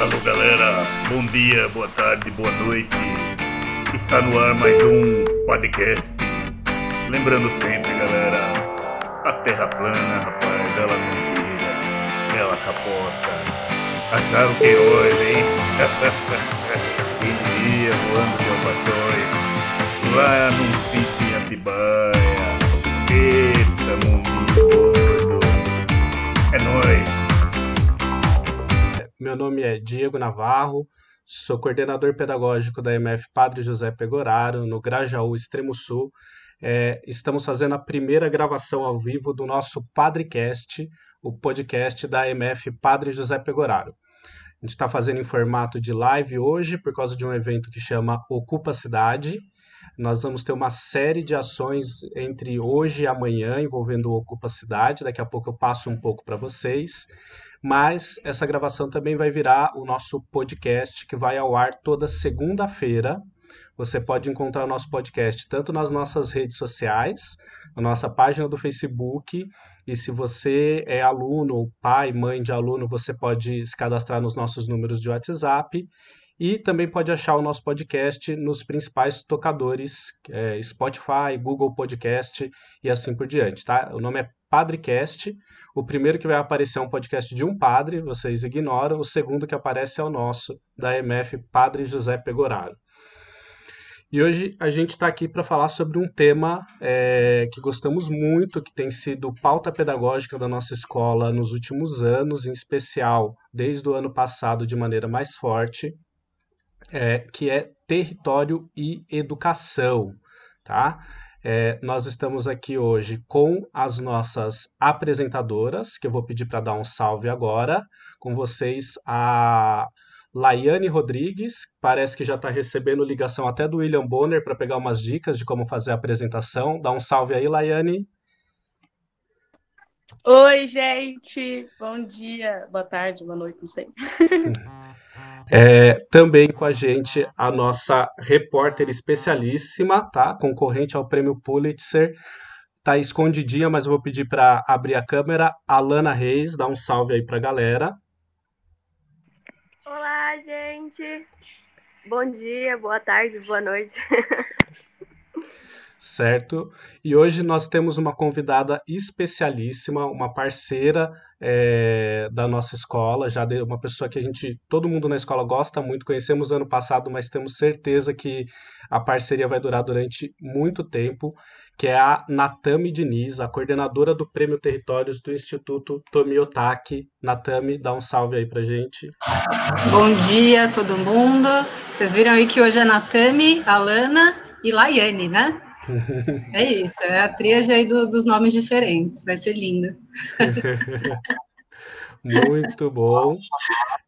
Alô galera, bom dia, boa tarde, boa noite. Está no ar mais um podcast. Lembrando sempre, galera, a terra plana, rapaz, ela não gira, ela capota. Acharam que hoje, hein? Quem diria voando de albatróis lá num sítio em Atibaia. Eita, mundo gordo. É nóis. Meu nome é Diego Navarro, sou coordenador pedagógico da MF Padre José Pegoraro, no Grajaú, Extremo Sul. É, estamos fazendo a primeira gravação ao vivo do nosso Padrecast, o podcast da MF Padre José Pegoraro. A gente está fazendo em formato de live hoje por causa de um evento que chama Ocupa Cidade. Nós vamos ter uma série de ações entre hoje e amanhã envolvendo o Ocupa Cidade. Daqui a pouco eu passo um pouco para vocês mas essa gravação também vai virar o nosso podcast que vai ao ar toda segunda-feira. Você pode encontrar o nosso podcast tanto nas nossas redes sociais, na nossa página do Facebook, e se você é aluno, ou pai, mãe de aluno, você pode se cadastrar nos nossos números de WhatsApp. E também pode achar o nosso podcast nos principais tocadores, é, Spotify, Google Podcast e assim por diante, tá? O nome é Padrecast. O primeiro que vai aparecer é um podcast de um padre, vocês ignoram. O segundo que aparece é o nosso, da MF Padre José Pegoraro. E hoje a gente está aqui para falar sobre um tema é, que gostamos muito, que tem sido pauta pedagógica da nossa escola nos últimos anos, em especial desde o ano passado de maneira mais forte, é, que é território e educação. Tá? É, nós estamos aqui hoje com as nossas apresentadoras, que eu vou pedir para dar um salve agora. Com vocês, a Laiane Rodrigues, parece que já está recebendo ligação até do William Bonner para pegar umas dicas de como fazer a apresentação. Dá um salve aí, Laiane. Oi, gente. Bom dia, boa tarde, boa noite, não sei. É, também com a gente a nossa repórter especialíssima, tá? Concorrente ao prêmio Pulitzer. Tá escondidinha, mas eu vou pedir para abrir a câmera. Alana Reis, dá um salve aí para a galera. Olá, gente. Bom dia, boa tarde, boa noite. certo? E hoje nós temos uma convidada especialíssima, uma parceira é, da nossa escola, já de, uma pessoa que a gente, todo mundo na escola gosta muito, conhecemos ano passado, mas temos certeza que a parceria vai durar durante muito tempo, que é a Natami Diniz, a coordenadora do Prêmio Territórios do Instituto Tomiotaki. Natami, dá um salve aí pra gente. Bom dia, todo mundo. Vocês viram aí que hoje é Natami, Alana e Laiane, né? É isso, é a tríade aí do, dos nomes diferentes, vai ser lindo. Muito bom.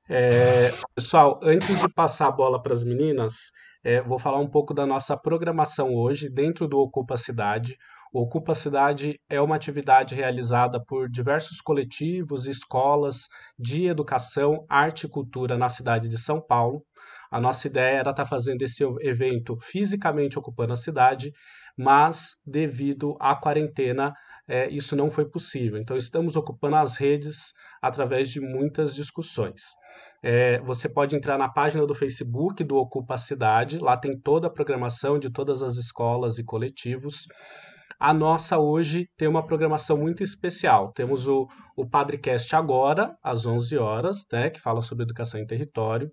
É, pessoal, antes de passar a bola para as meninas, é, vou falar um pouco da nossa programação hoje dentro do Ocupa Cidade. O Ocupa Cidade é uma atividade realizada por diversos coletivos escolas de educação, arte e cultura na cidade de São Paulo. A nossa ideia era estar fazendo esse evento fisicamente ocupando a cidade mas devido à quarentena, é, isso não foi possível. Então, estamos ocupando as redes através de muitas discussões. É, você pode entrar na página do Facebook do Ocupa Cidade, lá tem toda a programação de todas as escolas e coletivos. A nossa hoje tem uma programação muito especial. Temos o, o Padrecast agora, às 11 horas, né, que fala sobre educação em território.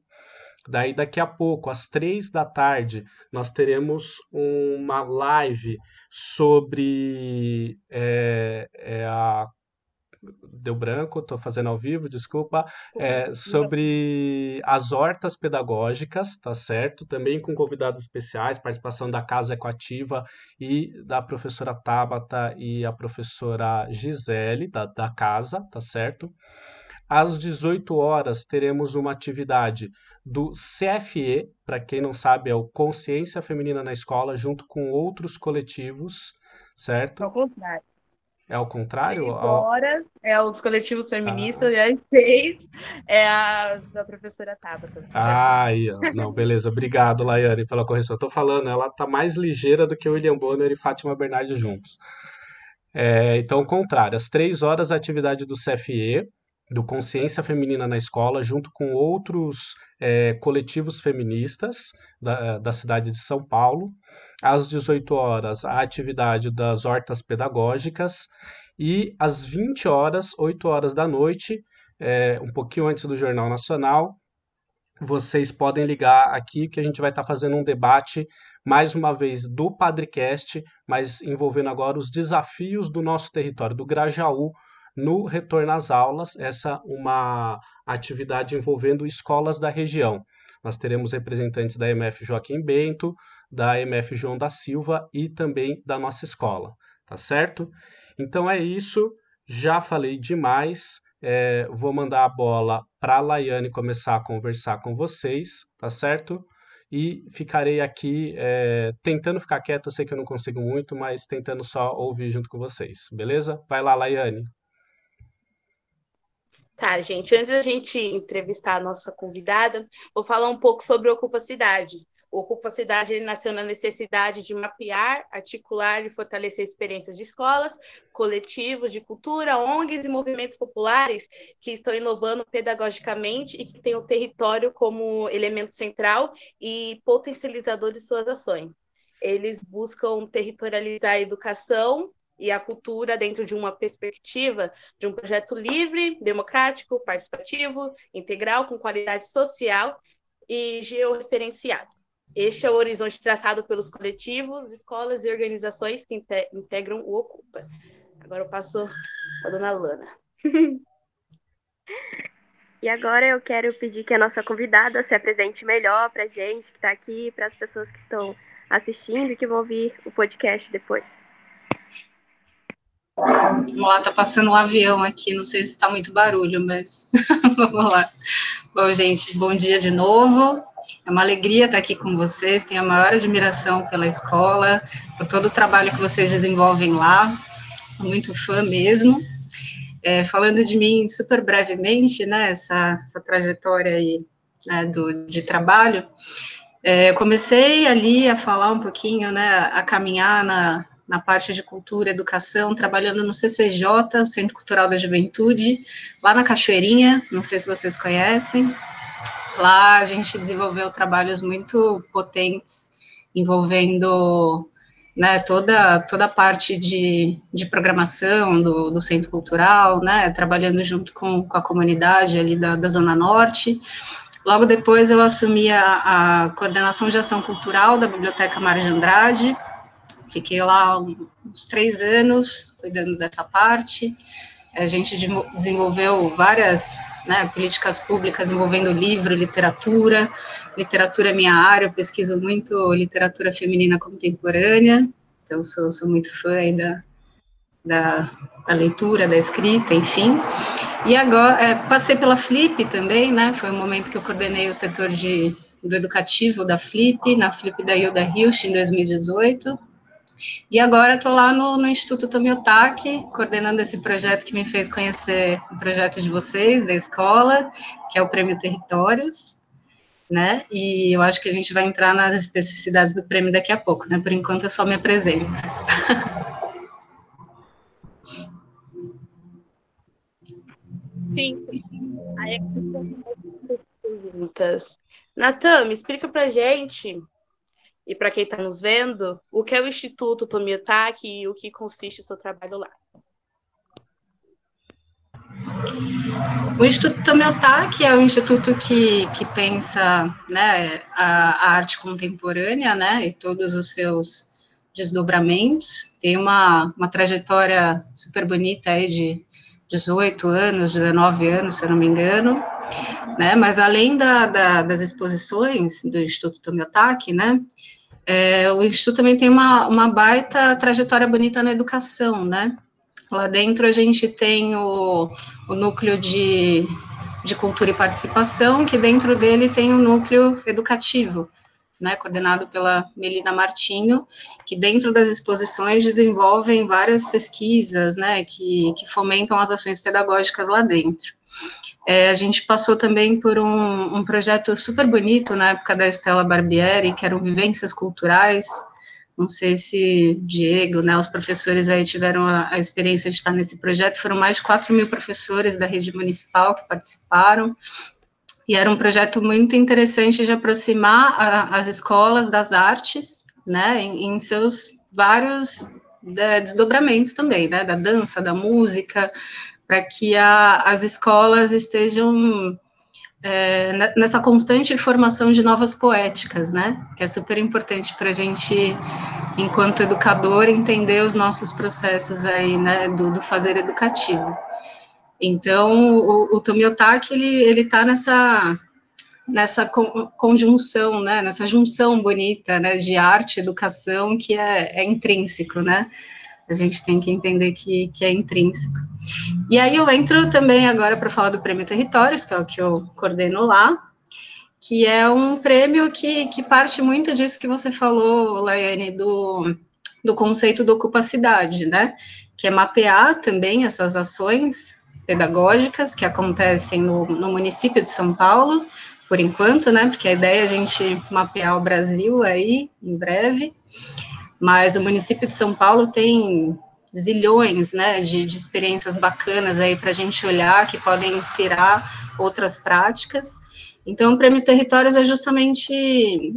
Daí, daqui a pouco, às três da tarde, nós teremos uma live sobre é, é a deu branco, estou fazendo ao vivo, desculpa, é, sobre as hortas pedagógicas, tá certo? Também com convidados especiais, participação da Casa Ecoativa e da professora Tabata e a professora Gisele, da, da casa, tá certo? Às 18 horas teremos uma atividade do CFE, para quem não sabe, é o Consciência Feminina na Escola, junto com outros coletivos, certo? Ao contrário. É ao contrário? Agora é os coletivos feministas ah. e as seis é a da professora Tabata. Ah, aí, não, beleza. Obrigado, Laiane, pela correção. Estou falando, ela está mais ligeira do que William Bonner e Fátima Bernardes juntos. É, então, ao contrário, às três horas a atividade do CFE, do Consciência Feminina na Escola, junto com outros é, coletivos feministas da, da cidade de São Paulo. Às 18 horas, a atividade das hortas pedagógicas. E às 20 horas, 8 horas da noite, é, um pouquinho antes do Jornal Nacional, vocês podem ligar aqui que a gente vai estar fazendo um debate mais uma vez do Padrecast, mas envolvendo agora os desafios do nosso território, do Grajaú, no retorno às aulas, essa uma atividade envolvendo escolas da região. Nós teremos representantes da MF Joaquim Bento, da MF João da Silva e também da nossa escola, tá certo? Então é isso, já falei demais. É, vou mandar a bola para a Laiane começar a conversar com vocês, tá certo? E ficarei aqui é, tentando ficar quieto, eu sei que eu não consigo muito, mas tentando só ouvir junto com vocês, beleza? Vai lá, Laiane. Tá, gente, antes da gente entrevistar a nossa convidada, vou falar um pouco sobre Ocupa Cidade. O Ocupa Cidade ele nasceu na necessidade de mapear, articular e fortalecer experiências de escolas, coletivos de cultura, ONGs e movimentos populares que estão inovando pedagogicamente e que têm o território como elemento central e potencializador de suas ações. Eles buscam territorializar a educação e a cultura dentro de uma perspectiva de um projeto livre, democrático, participativo, integral, com qualidade social e georreferenciado. Este é o horizonte traçado pelos coletivos, escolas e organizações que integram o Ocupa. Agora eu passo a dona Lana. E agora eu quero pedir que a nossa convidada se apresente melhor para a gente que está aqui, para as pessoas que estão assistindo e que vão ouvir o podcast depois. Vamos lá, tá passando um avião aqui, não sei se está muito barulho, mas vamos lá. Bom, gente, bom dia de novo. É uma alegria estar aqui com vocês. Tenho a maior admiração pela escola, por todo o trabalho que vocês desenvolvem lá. Sou muito fã mesmo. É, falando de mim super brevemente, né, essa, essa trajetória aí né, do, de trabalho, é, eu comecei ali a falar um pouquinho, né, a caminhar na, na parte de cultura, educação, trabalhando no CCJ, Centro Cultural da Juventude, lá na Cachoeirinha, não sei se vocês conhecem. Lá a gente desenvolveu trabalhos muito potentes, envolvendo né, toda, toda a parte de, de programação do, do Centro Cultural, né, trabalhando junto com, com a comunidade ali da, da Zona Norte. Logo depois eu assumi a, a coordenação de ação cultural da Biblioteca Mar de Andrade, Fiquei lá uns três anos cuidando dessa parte. A gente desenvolveu várias né, políticas públicas envolvendo livro, literatura. Literatura é minha área, eu pesquiso muito literatura feminina contemporânea, então sou, sou muito fã da, da, da, leitura, da escrita, enfim. E agora, é, passei pela Flip também, né, foi um momento que eu coordenei o setor de, do educativo da Flip, na Flip da Hilda Hilsch, em 2018. E agora estou lá no, no, Instituto Tomiotaki, coordenando esse projeto que me fez conhecer o projeto de vocês, da escola, que é o Prêmio Territórios, né? E eu acho que a gente vai entrar nas especificidades do prêmio daqui a pouco, né? Por enquanto eu só me apresento. Sim. Aí é perguntas. Natan, me explica pra gente e para quem está nos vendo, o que é o Instituto Tomiotaki e o que consiste o seu trabalho lá. O Instituto Tomiotaki é um instituto que, que pensa né, a, a, arte contemporânea né, e todos os seus desdobramentos. Tem uma, uma trajetória super bonita aí de 18 anos, 19 anos, se eu não me engano. Né, mas além da, da, das exposições do Instituto Tomiotaki, né, é, o Instituto também tem uma, uma baita trajetória bonita na educação, né? Lá dentro a gente tem o, o núcleo de, de cultura e participação, que dentro dele tem o núcleo educativo, né, coordenado pela Melina Martinho, que dentro das exposições desenvolvem várias pesquisas, né, que, que fomentam as ações pedagógicas lá dentro. É, a gente passou também por um, um, projeto super bonito na época da Estela Barbieri, que eram vivências culturais, Não sei se Diego, né, os professores aí tiveram a, a experiência de estar nesse projeto. Foram mais de 4 mil professores da rede municipal que participaram. E era um projeto muito interessante de aproximar a, as escolas das artes, né, em, em seus vários é, desdobramentos também, né, da dança, da música, para que a, as escolas estejam é, nessa constante formação de novas poéticas, né? Que é super importante para a gente, enquanto educador, entender os nossos processos aí, né, do, do fazer educativo. Então, o, o Tomiotaki, ele ele está nessa nessa conjunção, né, nessa junção bonita, né, de arte educação que é, é intrínseco, né? A gente tem que entender que, que é intrínseco. E aí eu entro também agora para falar do Prêmio Territórios, que é o que eu coordeno lá, que é um prêmio que, que parte muito disso que você falou, Laiane, do, do conceito da ocupacidade, né? Que é mapear também essas ações pedagógicas que acontecem no, no município de São Paulo, por enquanto, né? Porque a ideia é a gente mapear o Brasil aí em breve mas o município de São Paulo tem zilhões, né, de, de experiências bacanas aí para a gente olhar, que podem inspirar outras práticas. Então, o Prêmio Territórios é justamente,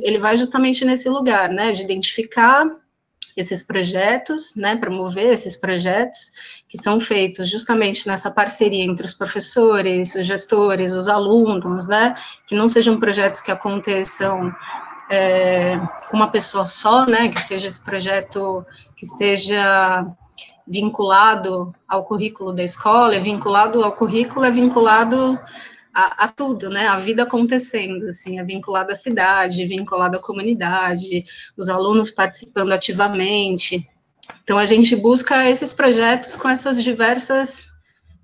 ele vai justamente nesse lugar, né, de identificar esses projetos, né, promover esses projetos que são feitos justamente nessa parceria entre os professores, os gestores, os alunos, né, que não sejam projetos que aconteçam é, uma pessoa só, né, que seja esse projeto que esteja vinculado ao currículo da escola, é vinculado ao currículo, é vinculado a, a, tudo, né, a vida acontecendo, assim, é vinculado à cidade, vinculado à comunidade, os alunos participando ativamente. Então, a gente busca esses projetos com essas diversas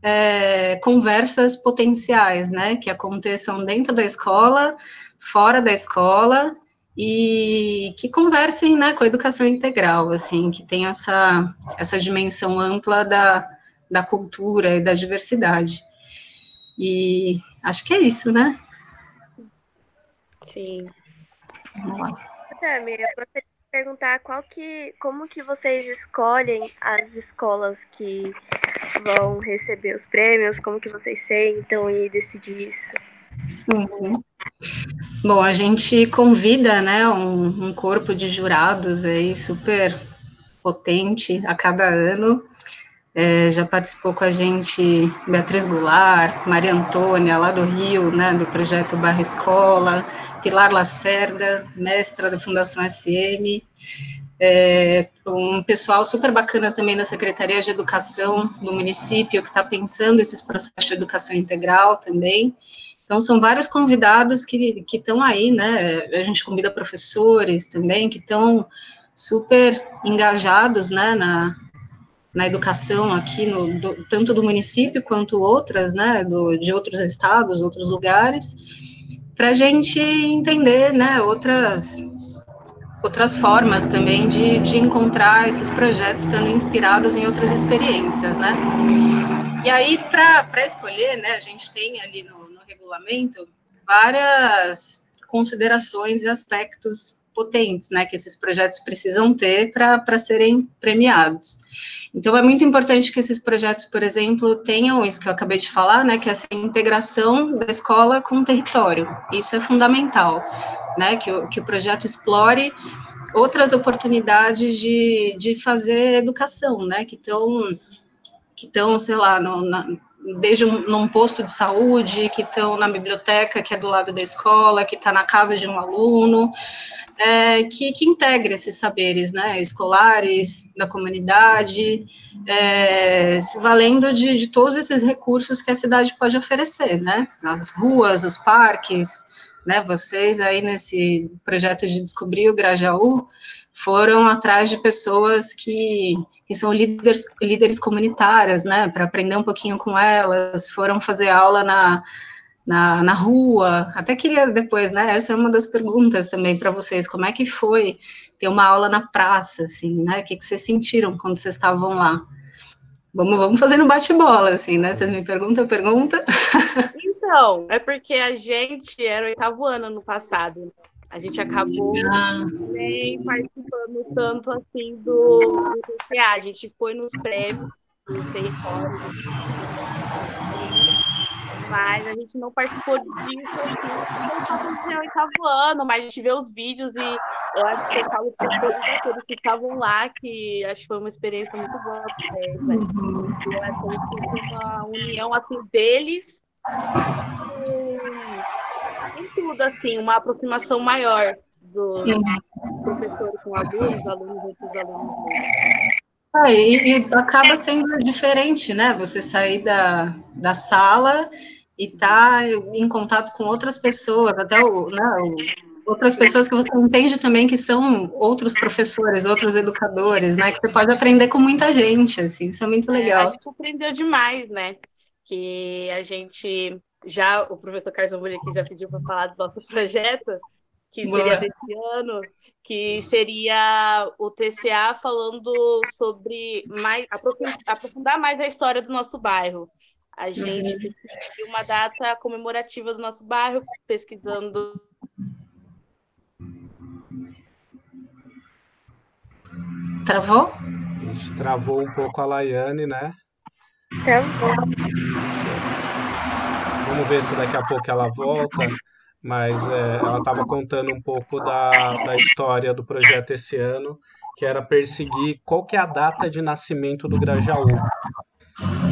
é, conversas potenciais, né, que aconteçam dentro da escola, fora da escola e que conversem né, com a educação integral, assim, que tem essa, essa dimensão ampla da, da cultura e da diversidade. E acho que é isso, né? Sim. Vamos lá. Tami, eu gostaria de perguntar qual que, como que vocês escolhem as escolas que vão receber os prêmios, como que vocês sentam e decidir isso? Uhum. Bom, a gente convida, né, um, um, corpo de jurados aí super potente a cada ano. É, já participou com a gente Beatriz Goulart, Maria Antônia, lá do Rio, né, do projeto Barra Escola, Pilar Lacerda, mestra da Fundação SM, é, um pessoal super bacana também da Secretaria de Educação do município, que está pensando esses processos de educação integral também. Então, são vários convidados que estão aí, né? A gente convida professores também, que estão super engajados, né, na, na educação aqui, no, do, tanto do município quanto outras, né, do, de outros estados, outros lugares, para a gente entender, né, outras, outras formas também de, de encontrar esses projetos estando inspirados em outras experiências, né. E aí, para escolher, né, a gente tem ali no, regulamento várias considerações e aspectos potentes, né, que esses projetos precisam ter para serem premiados. Então, é muito importante que esses projetos, por exemplo, tenham isso que eu acabei de falar, né, que é essa integração da escola com o território. Isso é fundamental, né, que o, que o projeto explore outras oportunidades de, de fazer educação, né, que estão, que estão, sei lá, no, na, desde um, num posto de saúde, que estão na biblioteca, que é do lado da escola, que está na casa de um aluno, é, que, que integra esses saberes, né, escolares, da comunidade, é, se valendo de, de todos esses recursos que a cidade pode oferecer, né, as ruas, os parques, né, vocês aí nesse projeto de descobrir o Grajaú, foram atrás de pessoas que, que são líderes, líderes comunitárias, né, para aprender um pouquinho com elas, foram fazer aula na, na, na rua, até queria depois, né, essa é uma das perguntas também para vocês, como é que foi ter uma aula na praça, assim, né, o que, que vocês sentiram quando vocês estavam lá? Vamos, vamos fazendo bate-bola, assim, né, vocês me perguntam, pergunta. Então, é porque a gente era oitavo ano no passado, A gente acabou nem participando tanto assim do, do TCA. A gente foi nos prêmios do território, mas a gente não participou disso assim, eu estava no oitavo ano, mas a gente vê os vídeos e eu acho que eu falo para todos que estavam lá, que acho que foi uma experiência muito boa para eles. Né? Eu acho que uma união assim deles em assim, uma aproximação maior do professor com alunos, alunos entre os alunos. Ah, e, e, acaba sendo diferente, né? Você sair da, da sala e estar tá em contato com outras pessoas, até o, né, outras pessoas que você entende também que são outros professores, outros educadores, né? Que você pode aprender com muita gente, assim, isso é muito legal. É, a gente aprendeu demais, né? Que a gente já o professor Carlos aqui já pediu para falar do nosso projeto, que seria Boa. desse ano, que seria o TCA falando sobre mais aprofundar mais a história do nosso bairro. A gente uhum. uma data comemorativa do nosso bairro, pesquisando. Travou? Travou um pouco a Laiane, né? Travou. Vamos ver se daqui a pouco ela volta, mas é, ela estava contando um pouco da, da história do projeto esse ano, que era perseguir qual que é a data de nascimento do Grajaú.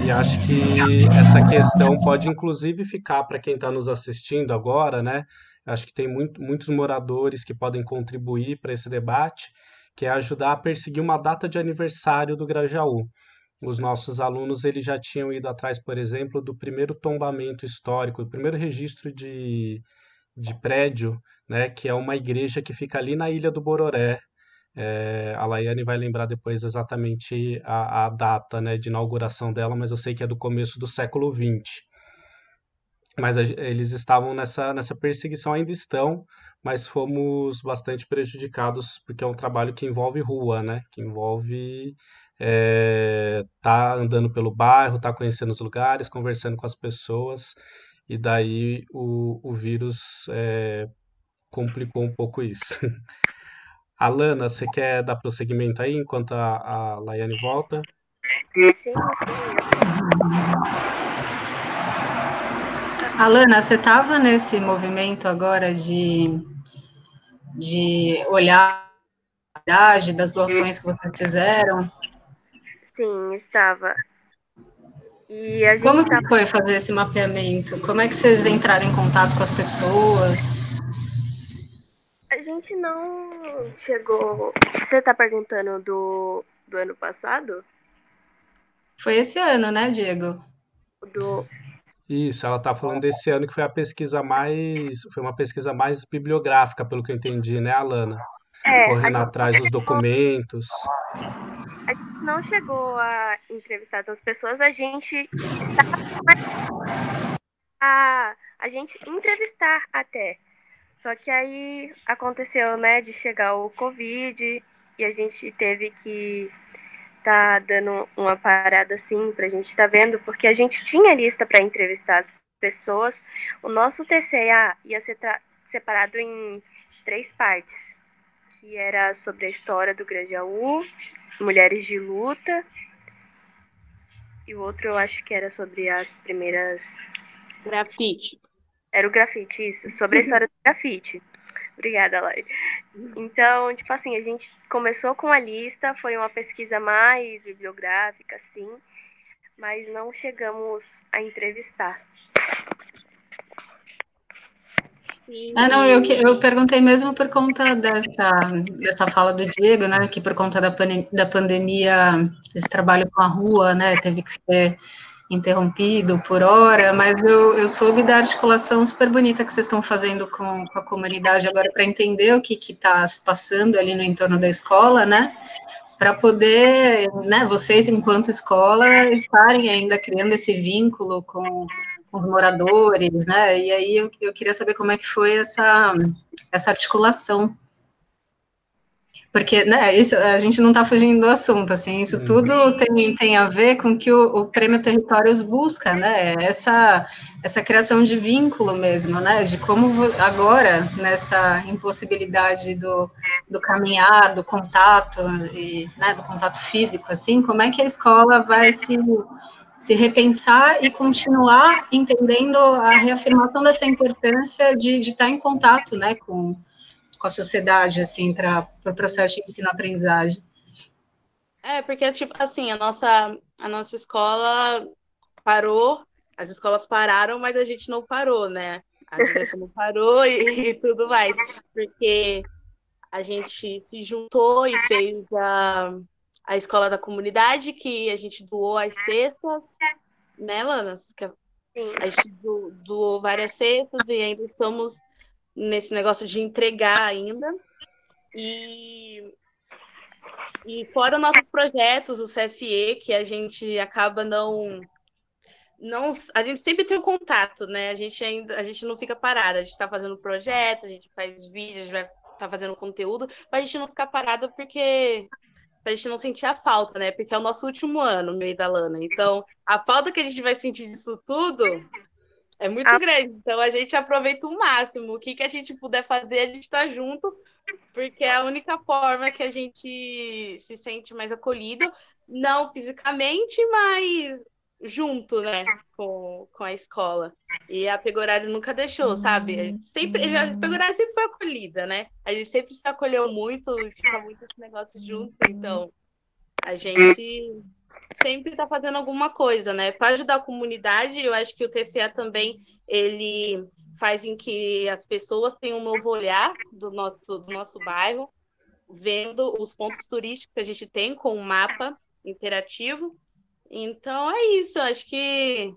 E acho que essa questão pode inclusive ficar para quem está nos assistindo agora, né? Acho que tem muito, muitos moradores que podem contribuir para esse debate, que é ajudar a perseguir uma data de aniversário do Grajaú os nossos alunos eles já tinham ido atrás, por exemplo, do primeiro tombamento histórico, o primeiro registro de, de prédio, né, que é uma igreja que fica ali na Ilha do Bororé. É, a Laiane vai lembrar depois exatamente a, a data né, de inauguração dela, mas eu sei que é do começo do século XX. Mas a, eles estavam nessa, nessa perseguição, ainda estão, mas fomos bastante prejudicados porque é um trabalho que envolve rua, né? Que envolve é, tá andando pelo bairro, tá conhecendo os lugares, conversando com as pessoas, e daí o, o vírus é, complicou um pouco isso. Alana, você quer dar prosseguimento aí enquanto a, a Laiane volta? Sim, sim. Alana, você estava nesse movimento agora de, de olhar das doações que vocês fizeram? Sim, estava. E a gente Como que foi fazer esse mapeamento? Como é que vocês entraram em contato com as pessoas? A gente não chegou. Você está perguntando do, do ano passado? Foi esse ano, né, Diego? Do... Isso, ela está falando desse ano que foi a pesquisa mais. Foi uma pesquisa mais bibliográfica, pelo que eu entendi, né, Alana? É, Correndo atrás dos documentos a gente não chegou a entrevistar as pessoas, a gente estava a, a gente entrevistar até. Só que aí aconteceu, né, de chegar o Covid e a gente teve que tá dando uma parada assim pra gente tá vendo, porque a gente tinha lista para entrevistar as pessoas. O nosso TCA ia ser separado em três partes que era sobre a história do Grajaú, Mulheres de Luta, e o outro eu acho que era sobre as primeiras. Grafite. Era o grafite, isso, sobre a história do grafite. Obrigada, Lai. Então, tipo assim, a gente começou com a lista, foi uma pesquisa mais bibliográfica, assim, mas não chegamos a entrevistar. Ah, não, eu, eu perguntei mesmo por conta dessa, dessa fala do Diego, né, que por conta da, pan, da pandemia, esse trabalho com a rua, né, teve que ser interrompido por hora, mas eu, eu soube da articulação super bonita que vocês estão fazendo com, com a comunidade agora para entender o que está se passando ali no entorno da escola, né, para poder, né, vocês enquanto escola estarem ainda criando esse vínculo com com os moradores, né? E aí eu, eu queria saber como é que foi essa, essa articulação. Porque, né, isso, a gente não está fugindo do assunto, assim, isso uhum. tudo tem, tem a ver com que o, o Prêmio Territórios busca, né, essa, essa criação de vínculo mesmo, né, de como agora, nessa impossibilidade do, do caminhar, do contato, e, né, do contato físico, assim, como é que a escola vai se, se repensar e continuar entendendo a reafirmação dessa importância de, de estar em contato, né, com com a sociedade, assim, para o pro processo de ensino-aprendizagem. É, porque, tipo, assim, a nossa, a nossa escola parou, as escolas pararam, mas a gente não parou, né? A direção não parou e, e, tudo mais, porque a gente se juntou e fez a, a escola da comunidade, que a gente doou as cestas, né, Lana? A gente doou várias cestas e ainda estamos nesse negócio de entregar ainda. E, e fora nossos projetos, o CFE, que a gente acaba não. Não, a gente sempre tem um contato, né? A gente ainda a gente não fica parada, a gente está fazendo projeto, a gente faz vídeos, a gente vai estar tá fazendo conteúdo, para a gente não ficar parada porque para a gente não sentir a falta, né? Porque é o nosso último ano, meio da Lana. Então, a falta que a gente vai sentir disso tudo é muito a... grande, então a gente aproveita o máximo. O que, que a gente puder fazer, a gente está junto, porque é a única forma que a gente se sente mais acolhido, não fisicamente, mas junto, né, com, com a escola. E a Pegorário nunca deixou, sabe? A gente sempre, a Pegorário sempre foi acolhida, né? A gente sempre se acolheu muito e fica muito esse negócio junto, então a gente sempre está fazendo alguma coisa, né? Para ajudar a comunidade, eu acho que o TCA também ele faz em que as pessoas tenham um novo olhar do nosso, do nosso bairro, vendo os pontos turísticos que a gente tem com o um mapa interativo. Então é isso, acho que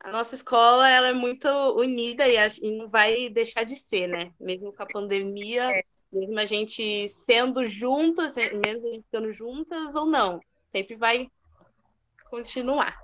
a nossa escola ela é muito unida e, e não vai deixar de ser, né? Mesmo com a pandemia, é. mesmo a gente sendo juntas, mesmo a gente ficando juntas ou não, sempre vai continuar.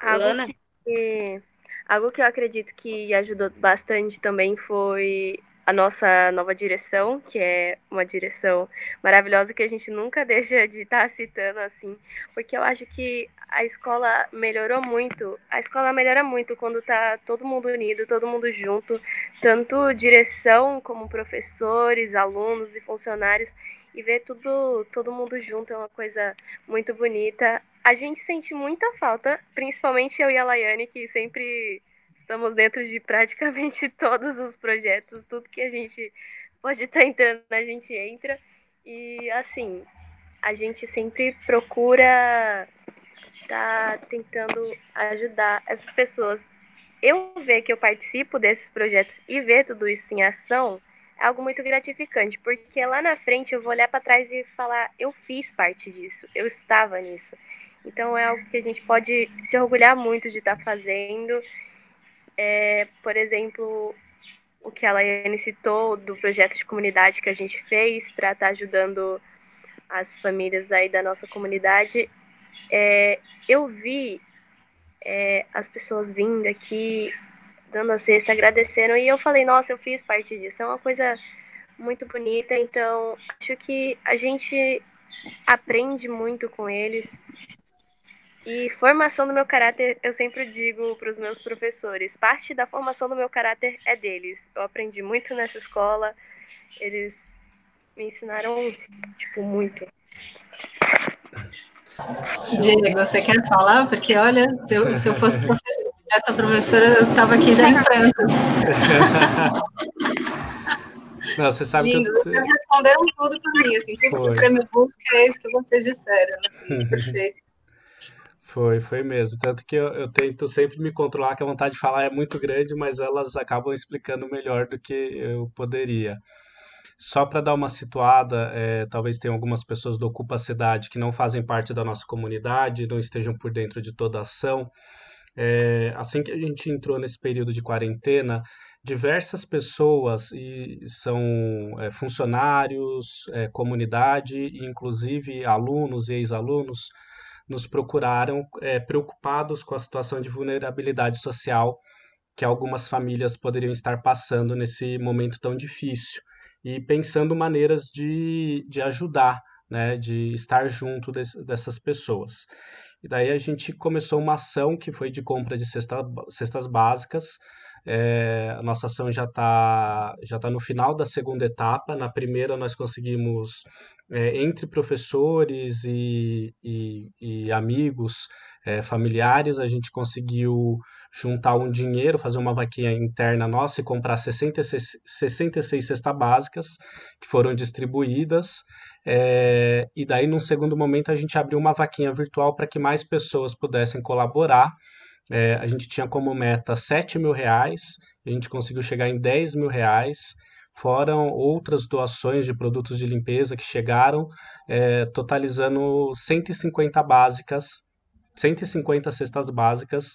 Algo que, algo que eu acredito que ajudou bastante também foi a nossa nova direção, que é uma direção maravilhosa que a gente nunca deixa de estar tá citando assim, porque eu acho que a escola melhorou muito. A escola melhora muito quando tá todo mundo unido, todo mundo junto, tanto direção como professores, alunos e funcionários e ver tudo todo mundo junto é uma coisa muito bonita a gente sente muita falta, principalmente eu e a Laiane, que sempre estamos dentro de praticamente todos os projetos, tudo que a gente pode estar entrando, a gente entra. E assim, a gente sempre procura tá tentando ajudar essas pessoas. Eu ver que eu participo desses projetos e ver tudo isso em ação é algo muito gratificante, porque lá na frente eu vou olhar para trás e falar: eu fiz parte disso, eu estava nisso. Então é algo que a gente pode se orgulhar muito de estar tá fazendo. É, por exemplo, o que a Laiane citou do projeto de comunidade que a gente fez para estar tá ajudando as famílias aí da nossa comunidade. É, eu vi é, as pessoas vindo aqui, dando a cesta, agradecendo, e eu falei, nossa, eu fiz parte disso. É uma coisa muito bonita, então acho que a gente aprende muito com eles e formação do meu caráter, eu sempre digo para os meus professores, parte da formação do meu caráter é deles. Eu aprendi muito nessa escola, eles me ensinaram, tipo, muito. Diego, você quer falar? Porque, olha, se eu, se eu fosse professor, essa professora, eu estava aqui já em prantos. Não, você sabe Lindo, que eu... vocês responderam tudo para mim, assim, tudo Foi. que você me busca é isso que vocês disseram, assim, perfeito. Foi, foi mesmo. Tanto que eu, eu tento sempre me controlar, que a vontade de falar é muito grande, mas elas acabam explicando melhor do que eu poderia. Só para dar uma situada, é, talvez tenha algumas pessoas do Ocupa Cidade que não fazem parte da nossa comunidade, não estejam por dentro de toda a ação. É, assim que a gente entrou nesse período de quarentena, diversas pessoas, e são é, funcionários, é, comunidade, inclusive alunos e ex-alunos, nos procuraram é, preocupados com a situação de vulnerabilidade social que algumas famílias poderiam estar passando nesse momento tão difícil. e pensando maneiras de, de ajudar, né, de estar junto dessas pessoas. E daí a gente começou uma ação que foi de compra de cesta, cestas básicas. É, a nossa ação já está já tá no final da segunda etapa. Na primeira, nós conseguimos, é, entre professores e, e, e amigos, é, familiares, a gente conseguiu juntar um dinheiro, fazer uma vaquinha interna nossa e comprar 66, 66 cestas básicas que foram distribuídas. É, e daí, num segundo momento, a gente abriu uma vaquinha virtual para que mais pessoas pudessem colaborar. É, a gente tinha como meta 7 mil reais, a gente conseguiu chegar em 10 mil reais, foram outras doações de produtos de limpeza que chegaram, é, totalizando 150 básicas 150 cestas básicas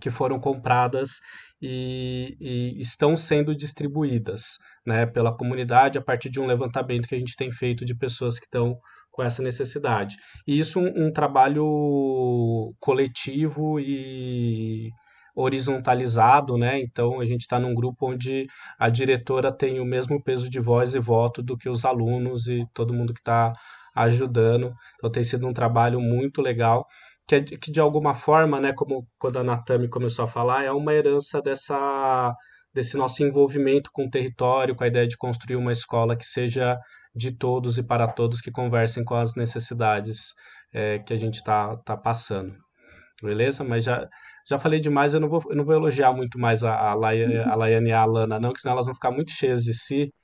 que foram compradas e, e, estão sendo distribuídas né, pela comunidade a partir de um levantamento que a gente tem feito de pessoas que estão com essa necessidade. E isso um, um trabalho coletivo e horizontalizado, né? Então a gente está num grupo onde a diretora tem o mesmo peso de voz e voto do que os alunos e todo mundo que está ajudando. Então tem sido um trabalho muito legal que, é, que de alguma forma, né, como quando a Natami começou a falar, é uma herança dessa desse nosso envolvimento com o território, com a ideia de construir uma escola que seja de todos e para todos, que conversem com as necessidades é, que a gente está tá passando. Beleza? Mas já, já falei demais, eu não vou, eu não vou elogiar muito mais a, a, Laia, a Laiane e a Alana, não, que senão elas vão ficar muito cheias de si.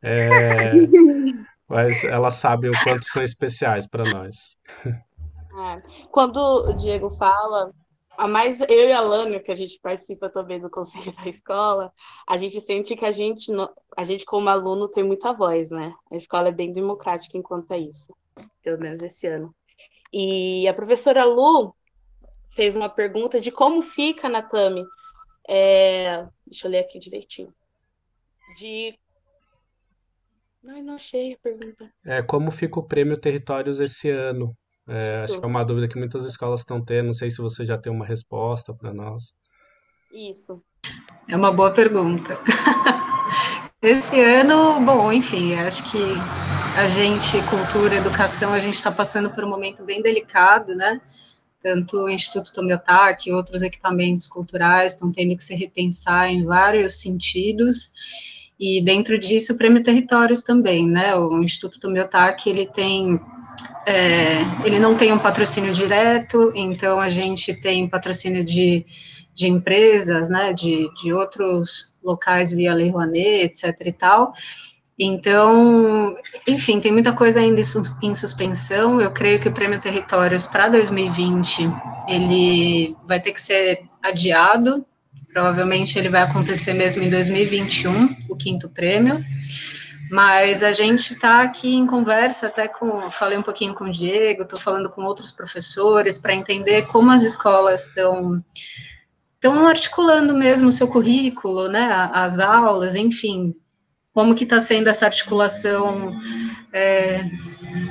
É, mas elas sabem o quanto são especiais para nós. É. Quando o Diego fala, a mais eu e a Lâmia, que a gente participa também do conselho da escola, a gente sente que a gente, a gente como aluno tem muita voz, né? A escola é bem democrática enquanto é isso, pelo menos esse ano. E a professora Lu fez uma pergunta de como fica na Tami. É... Deixa eu ler aqui direitinho. De Ai, não achei a pergunta. É, como fica o prêmio Territórios esse ano? É, acho que é uma dúvida que muitas escolas estão tendo. Não sei se você já tem uma resposta para nós. Isso. É uma boa pergunta. Esse ano, bom, enfim, acho que a gente, cultura, educação, a gente está passando por um momento bem delicado, né? Tanto o Instituto Tomiotaki e outros equipamentos culturais estão tendo que se repensar em vários sentidos. E dentro disso, o Prêmio Territórios também, né? O Instituto Tomiotaki, ele tem é, ele não tem um patrocínio direto, então a gente tem patrocínio de, de empresas, né, de, de outros locais via Lei Rouanet, etc e tal. Então, enfim, tem muita coisa ainda em suspensão. Eu creio que o Prêmio Territórios para 2020 ele vai ter que ser adiado. Provavelmente ele vai acontecer mesmo em 2021, o quinto prêmio. Mas a gente está aqui em conversa, até com, falei um pouquinho com o Diego, estou falando com outros professores para entender como as escolas estão estão articulando mesmo o seu currículo, né, as aulas, enfim, como que está sendo essa articulação é,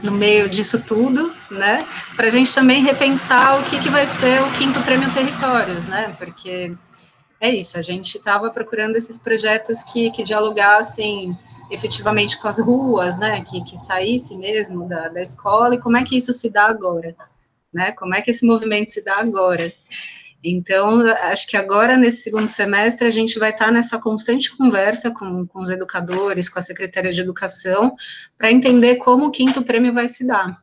no meio disso tudo, né, para a gente também repensar o que, que vai ser o quinto prêmio Territórios, né, porque é isso, a gente estava procurando esses projetos que, que dialogassem efetivamente com as ruas, né, que, que saísse mesmo da, da escola, e como é que isso se dá agora, né, como é que esse movimento se dá agora. Então, acho que agora, nesse segundo semestre, a gente vai estar nessa constante conversa com, com os educadores, com a Secretaria de Educação, para entender como o quinto prêmio vai se dar.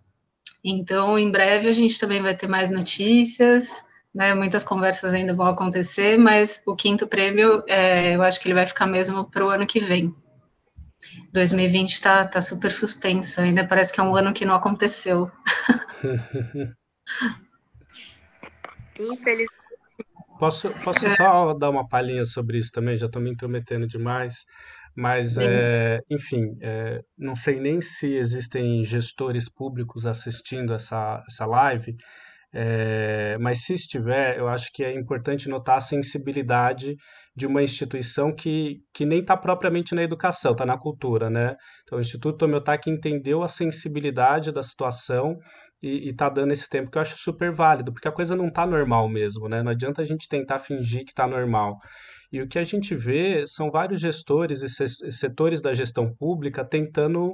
Então, em breve, a gente também vai ter mais notícias, né, muitas conversas ainda vão acontecer, mas o quinto prêmio, é, eu acho que ele vai ficar mesmo para o ano que vem. 2020 está tá super suspenso, ainda parece que é um ano que não aconteceu. Infelizmente. Posso, posso só dar uma palhinha sobre isso também? Já estou me intrometendo demais. Mas, é, enfim, é, não sei nem se existem gestores públicos assistindo essa, essa live, é, mas se estiver, eu acho que é importante notar a sensibilidade de uma instituição que, que nem está propriamente na educação, está na cultura, né? Então, o Instituto Tomiotaki entendeu a sensibilidade da situação e está dando esse tempo que eu acho super válido, porque a coisa não está normal mesmo, né? Não adianta a gente tentar fingir que está normal. E o que a gente vê são vários gestores e setores da gestão pública tentando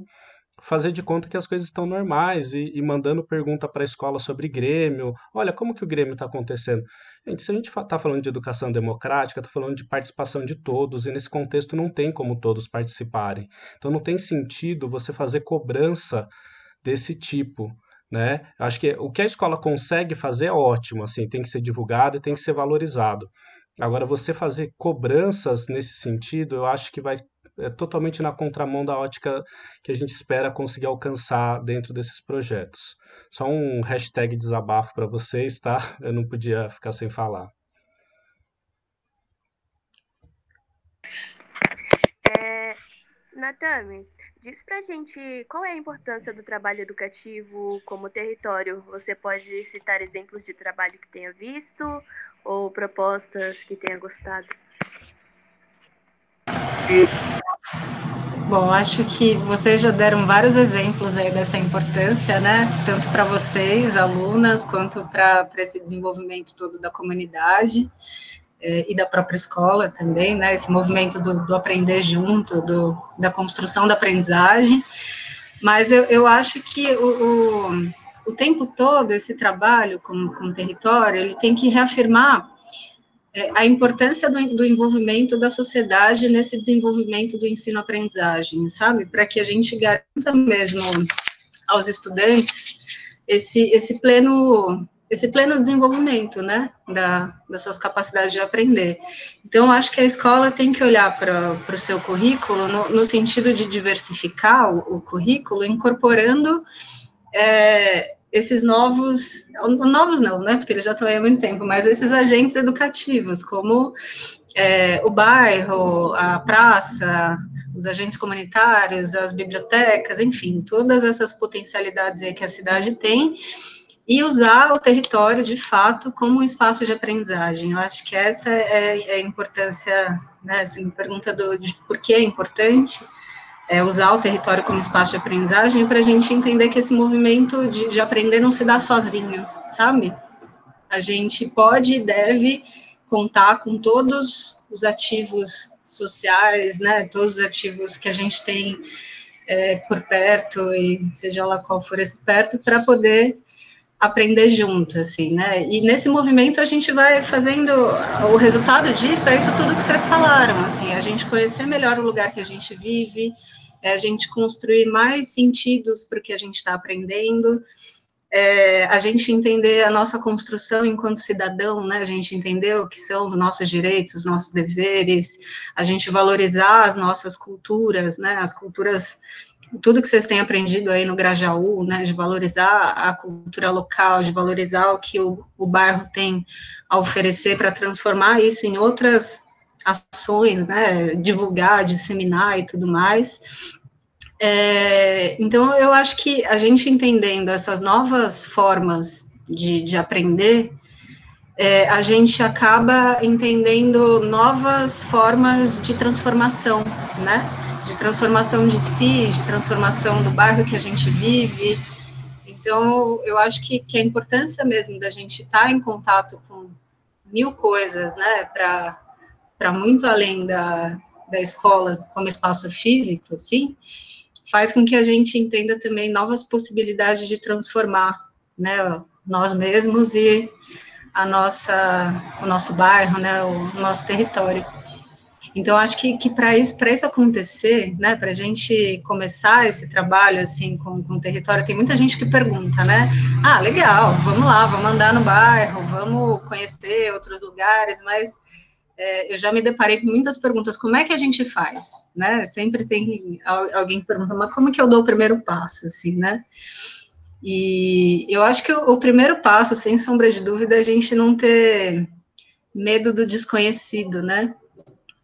fazer de conta que as coisas estão normais e, e mandando pergunta para a escola sobre Grêmio. Olha, como que o Grêmio está acontecendo? Gente, se a gente está falando de educação democrática, está falando de participação de todos, e nesse contexto não tem como todos participarem. Então não tem sentido você fazer cobrança desse tipo. Né? Acho que o que a escola consegue fazer é ótimo, assim, tem que ser divulgado e tem que ser valorizado. Agora, você fazer cobranças nesse sentido, eu acho que vai é, totalmente na contramão da ótica que a gente espera conseguir alcançar dentro desses projetos. Só um hashtag desabafo para vocês, tá? Eu não podia ficar sem falar. É, Natami, diz pra gente qual é a importância do trabalho educativo como território. Você pode citar exemplos de trabalho que tenha visto ou propostas que tenha gostado? Bom, acho que vocês já deram vários exemplos aí dessa importância, né? Tanto para vocês, alunas, quanto para esse desenvolvimento todo da comunidade é, e da própria escola também, né? Esse movimento do, do aprender junto, do, da construção da aprendizagem. Mas eu, eu acho que o, o, o tempo todo esse trabalho com, com o território, ele tem que reafirmar a importância do, do, envolvimento da sociedade nesse desenvolvimento do ensino-aprendizagem, sabe? Para que a gente garanta mesmo aos estudantes esse, esse pleno esse pleno desenvolvimento, né, da, das suas capacidades de aprender. Então, acho que a escola tem que olhar para o seu currículo no, no, sentido de diversificar o, o currículo, incorporando é, esses novos, novos não, né, porque eles já estão aí há muito tempo, mas esses agentes educativos, como é, o bairro, a praça, os agentes comunitários, as bibliotecas, enfim, todas essas potencialidades aí que a cidade tem, e usar o território, de fato, como um espaço de aprendizagem. Eu acho que essa é, é a importância, né, assim, pergunta do, de por que é importante, é, usar o território como espaço de aprendizagem para a gente entender que esse movimento de, de aprender não se dá sozinho, sabe? A gente pode e deve contar com todos os ativos sociais, né, todos os ativos que a gente tem é, por perto, e seja lá qual for esse perto, para poder aprender junto, assim, né? E nesse movimento a gente vai fazendo o resultado disso é isso tudo que vocês falaram, assim, a gente conhecer melhor o lugar que a gente vive, é a gente construir mais sentidos para o que a gente está aprendendo, é, a gente entender a nossa construção enquanto cidadão, né? A gente entender o que são os nossos direitos, os nossos deveres, a gente valorizar as nossas culturas, né? As culturas, tudo que vocês têm aprendido aí no Grajaú, né? De valorizar a cultura local, de valorizar o que o, o bairro tem a oferecer para transformar isso em outras ações, né, divulgar, disseminar e tudo mais. É, então, eu acho que a gente entendendo essas novas formas de, de aprender, é, a gente acaba entendendo novas formas de transformação, né? De transformação de si, de transformação do bairro que a gente vive. Então, eu acho que, que a importância mesmo da gente estar em contato com mil coisas, né, para para muito além da, da escola como espaço físico, assim, faz com que a gente entenda também novas possibilidades de transformar, né, nós mesmos e a nossa, o nosso bairro, né, o nosso território. Então, acho que, que para isso, isso acontecer, né, para a gente começar esse trabalho, assim, com, com o território, tem muita gente que pergunta, né, ah, legal, vamos lá, vamos andar no bairro, vamos conhecer outros lugares, mas é, eu já me deparei com muitas perguntas, como é que a gente faz, né? Sempre tem alguém que pergunta, mas como que eu dou o primeiro passo, assim, né? E eu acho que o, o primeiro passo, sem sombra de dúvida, é a gente não ter medo do desconhecido, né?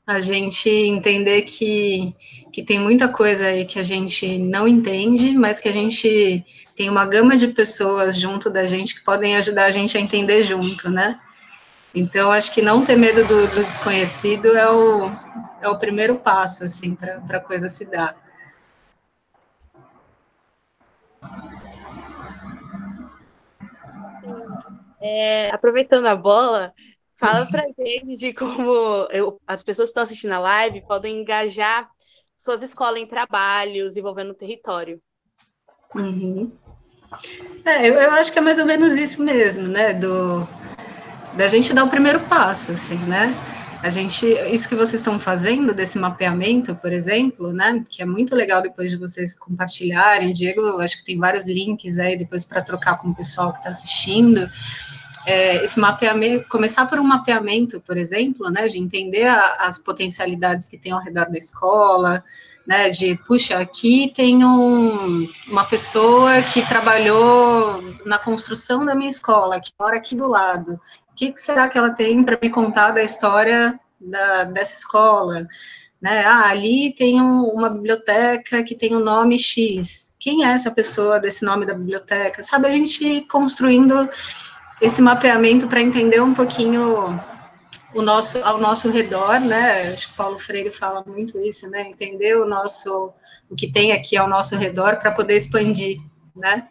A gente entender que, que tem muita coisa aí que a gente não entende, mas que a gente tem uma gama de pessoas junto da gente que podem ajudar a gente a entender junto, né? Então, acho que não ter medo do, do desconhecido é o, é o primeiro passo, assim, para a coisa se dar. É, aproveitando a bola, Fala pra gente de como eu, as pessoas que estão assistindo a live podem engajar suas escolas em trabalhos envolvendo o território. Uhum. É, eu, eu, acho que é mais ou menos isso mesmo, né? Do, da gente dar o primeiro passo, assim, né? A gente, isso que vocês estão fazendo desse mapeamento, por exemplo, né, que é muito legal depois de vocês compartilharem, Diego, acho que tem vários links aí depois para trocar com o pessoal que está assistindo. É, esse mapeamento, começar por um mapeamento, por exemplo, né, de entender a, as potencialidades que tem ao redor da escola, né, de, puxa, aqui tem um, uma pessoa que trabalhou na construção da minha escola, que mora aqui do lado, o que, que será que ela tem para me contar da história da, dessa escola? Né? Ah, ali tem um, uma biblioteca que tem o um nome X. Quem é essa pessoa desse nome da biblioteca? Sabe, a gente construindo esse mapeamento para entender um pouquinho o nosso ao nosso redor, né? Acho que Paulo Freire fala muito isso, né? Entender o nosso o que tem aqui ao nosso redor para poder expandir, né?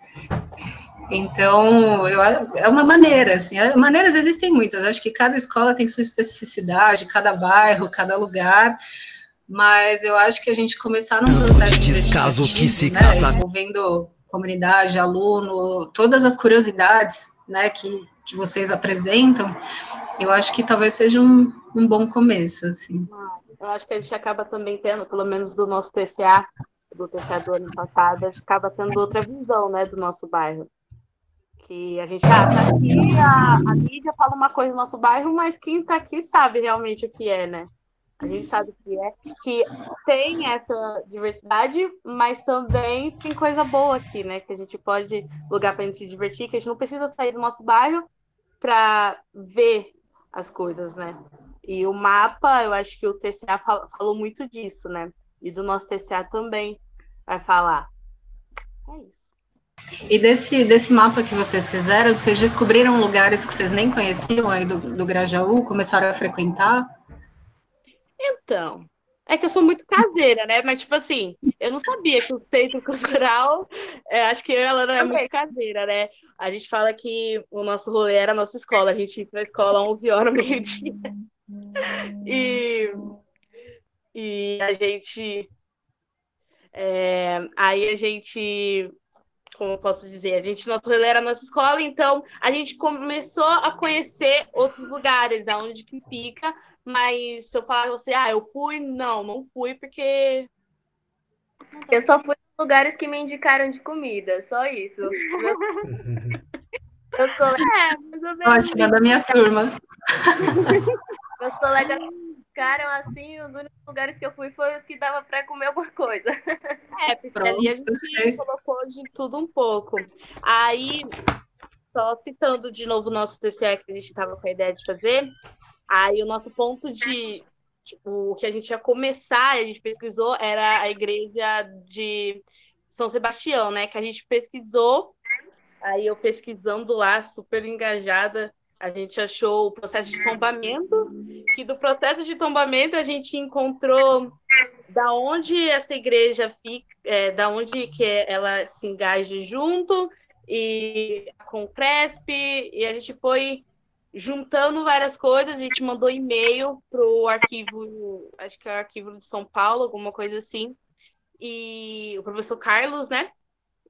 Então, eu, é uma maneira, assim, maneiras existem muitas, acho que cada escola tem sua especificidade, cada bairro, cada lugar, mas eu acho que a gente começar num processo de descaso que se né, casa... envolvendo comunidade, aluno, todas as curiosidades, né, que, que vocês apresentam, eu acho que talvez seja um, um bom começo, assim. Eu acho que a gente acaba também tendo, pelo menos do nosso TCA, do TCA do ano passado, a gente acaba tendo outra visão, né, do nosso bairro que a gente ah, tá aqui, a, a mídia fala uma coisa no nosso bairro, mas quem está aqui sabe realmente o que é, né? A gente sabe o que é, que tem essa diversidade, mas também tem coisa boa aqui, né? Que a gente pode lugar para gente se divertir, que a gente não precisa sair do nosso bairro para ver as coisas, né? E o mapa, eu acho que o TCA falou muito disso, né? E do nosso TCA também vai falar. É isso. E desse, desse mapa que vocês fizeram, vocês descobriram lugares que vocês nem conheciam aí do, do Grajaú, começaram a frequentar? Então, é que eu sou muito caseira, né? Mas, tipo assim, eu não sabia que o centro cultural, é, acho que ela não é muito caseira, né? A gente fala que o nosso rolê era a nossa escola, a gente ia pra escola 11 horas, meio-dia. E, e a gente. É, aí a gente como eu posso dizer, a gente, nosso rolê era a nossa escola, então a gente começou a conhecer outros lugares, aonde que fica, mas se eu falar você, ah, eu fui, não, não fui, porque. Eu só fui em lugares que me indicaram de comida, só isso. Meus, meus colegas. É, Ótima, da minha turma. Meus colegas ficaram assim, os únicos lugares que eu fui foram os que dava para comer alguma coisa. É, porque Pronto, ali a gente colocou de tudo um pouco. Aí, só citando de novo o nosso TCE que a gente estava com a ideia de fazer, aí o nosso ponto de. Tipo, o que a gente ia começar, a gente pesquisou, era a igreja de São Sebastião, né? Que a gente pesquisou, aí eu pesquisando lá, super engajada, a gente achou o processo de tombamento, que do processo de tombamento a gente encontrou da onde essa igreja fica, é, da onde que ela se engaja junto e com o Cresp, e a gente foi juntando várias coisas, a gente mandou e-mail para o arquivo, acho que é o arquivo de São Paulo, alguma coisa assim, e o professor Carlos, né?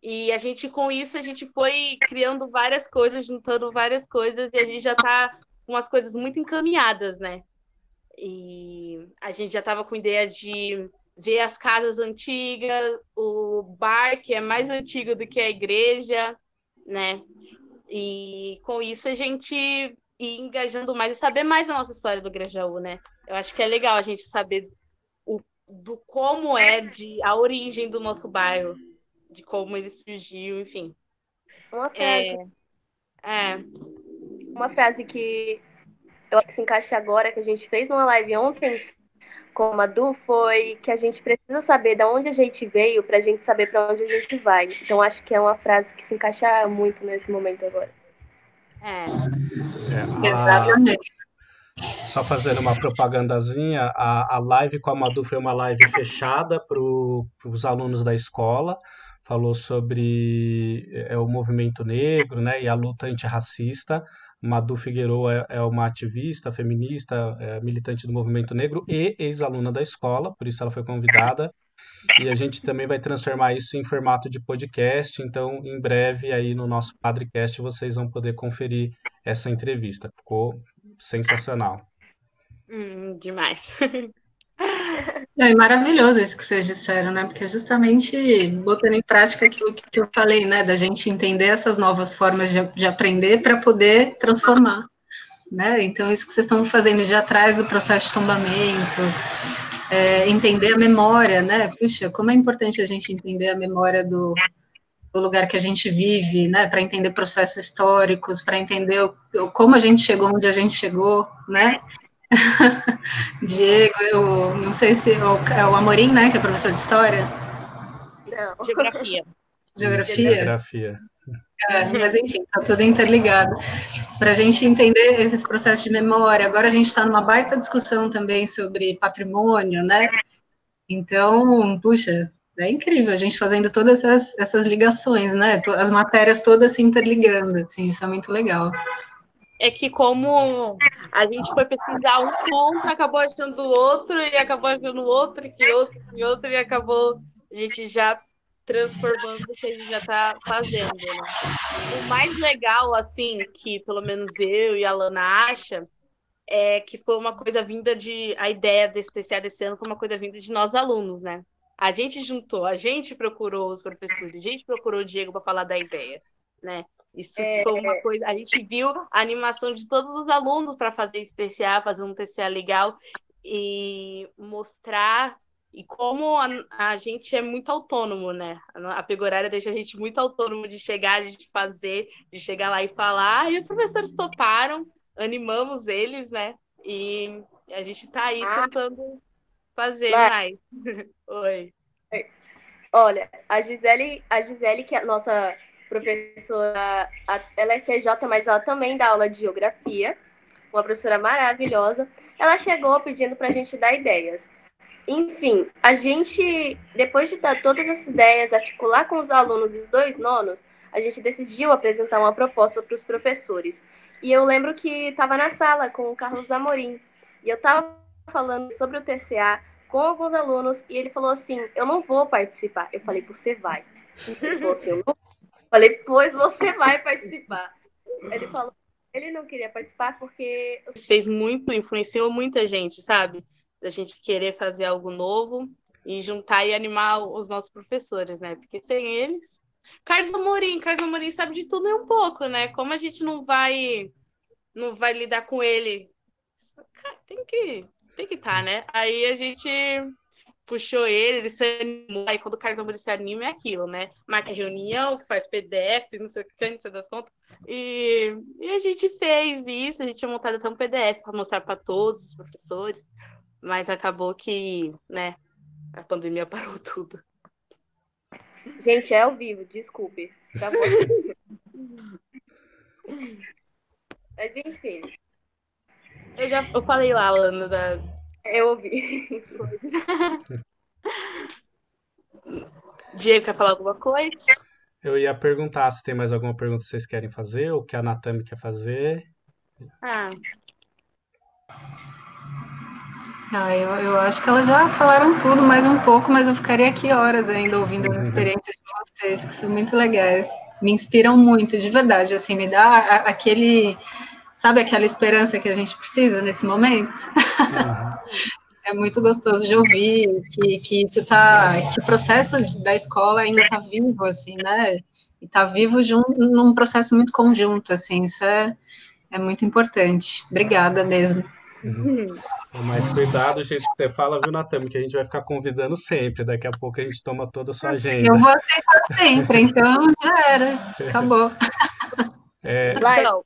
E a gente, com isso, a gente foi criando várias coisas, juntando várias coisas, e a gente já está com as coisas muito encaminhadas, né? E a gente já estava com ideia de ver as casas antigas, o bar, que é mais antigo do que a igreja, né? E com isso a gente ir engajando mais e saber mais a nossa história do Grajaú, né? Eu acho que é legal a gente saber o, do como é de a origem do nosso bairro de como ele surgiu, enfim. Uma frase. É, é. Uma frase que eu acho que se encaixa agora, que a gente fez numa live ontem com a Madu, foi que a gente precisa saber de onde a gente veio para a gente saber para onde a gente vai. Então acho que é uma frase que se encaixa muito nesse momento agora. É. é Exatamente. Só fazendo uma propagandazinha, a, a live com a Madu foi uma live fechada para os alunos da escola falou sobre é, o movimento negro né, e a luta antirracista. Madu Figueiredo é, é uma ativista feminista, é, militante do movimento negro e ex-aluna da escola, por isso ela foi convidada. E a gente também vai transformar isso em formato de podcast, então em breve aí no nosso Padrecast vocês vão poder conferir essa entrevista. Ficou sensacional. Hum, demais. É maravilhoso isso que vocês disseram, né? Porque justamente botando em prática aquilo que eu falei, né? Da gente entender essas novas formas de, de aprender para poder transformar, né? Então, isso que vocês estão fazendo já atrás do processo de tombamento, é, entender a memória, né? Puxa, como é importante a gente entender a memória do, do lugar que a gente vive, né? Para entender processos históricos, para entender o, como a gente chegou onde a gente chegou, né? Diego, eu não sei se é o, é o Amorim, né, que é professor de história. Não. Geografia. Geografia. Geografia. É, mas enfim, tá tudo interligado. Para a gente entender esses processos de memória, agora a gente está numa baita discussão também sobre patrimônio, né? Então, puxa, é incrível a gente fazendo todas essas, essas ligações, né? As matérias todas se interligando, assim, isso é muito legal é que como a gente foi pesquisar um ponto, acabou achando outro, e acabou achando outro, que outro, que outro, e acabou a gente já transformando o que a gente já está fazendo. Né? O mais legal, assim, que pelo menos eu e a Lana acha, é que foi uma coisa vinda de. A ideia desse TCA desse ano foi uma coisa vinda de nós alunos, né? A gente juntou, a gente procurou os professores, a gente procurou o Diego para falar da ideia, né? Isso é... foi uma coisa. A gente viu a animação de todos os alunos para fazer esse TCA, fazer um TCA legal e mostrar e como a, a, gente é muito autônomo, né? A Pegorária deixa a gente muito autônomo de chegar, de fazer, de chegar lá e falar. E os professores toparam, animamos eles, né? E a gente está aí ah. tentando fazer mais. Oi. Olha, a Gisele, a Gisele, que é a nossa professora, ela é CJ, mas ela também dá aula de geografia, uma professora maravilhosa. Ela chegou pedindo para a gente dar ideias. Enfim, a gente, depois de dar todas essas ideias, articular com os alunos dos dois nonos, a gente decidiu apresentar uma proposta para os professores. E eu lembro que estava na sala com o Carlos Amorim, e eu estava falando sobre o TCA com alguns alunos, e ele falou assim: Eu não vou participar. Eu falei: Você vai. Ele falou assim: Eu não Falei, pois você vai participar. Ele falou, ele não queria participar porque. Fez muito, influenciou muita gente, sabe? Da gente querer fazer algo novo e juntar e animar os nossos professores, né? Porque sem eles. Carlos Amorim, Carlos Amorim sabe de tudo e um pouco, né? Como a gente não vai não vai lidar com ele? Tem que tem que estar, tá, né? Aí a gente puxou ele, ele se animou. Aí quando o Carlos se anima é aquilo, né? Marca reunião, faz PDF, não sei o que, não sei das contas. E, e a gente fez isso, a gente tinha montado até um PDF para mostrar para todos os professores, mas acabou que, né, a pandemia parou tudo. Gente, é ao vivo, desculpe. Tá bom. mas enfim. Eu já eu falei lá, Ana, da, eu ouvi. Diego, quer falar alguma coisa? Eu ia perguntar se tem mais alguma pergunta que vocês querem fazer, ou que a Natami quer fazer. Ah. Ah, eu, eu acho que elas já falaram tudo mais um pouco, mas eu ficaria aqui horas ainda ouvindo as experiências de vocês, que são muito legais. Me inspiram muito, de verdade. Assim, me dá aquele Sabe aquela esperança que a gente precisa nesse momento? Uhum. é muito gostoso de ouvir que, que isso tá, que o processo da escola ainda está vivo, assim, né? E está vivo junto, num processo muito conjunto, assim, isso é, é muito importante. Obrigada mesmo. Uhum. Mas cuidado, gente, que você fala, viu, Natami, que a gente vai ficar convidando sempre. Daqui a pouco a gente toma toda a sua agenda. Eu vou aceitar sempre, então já era. Acabou. É... Então,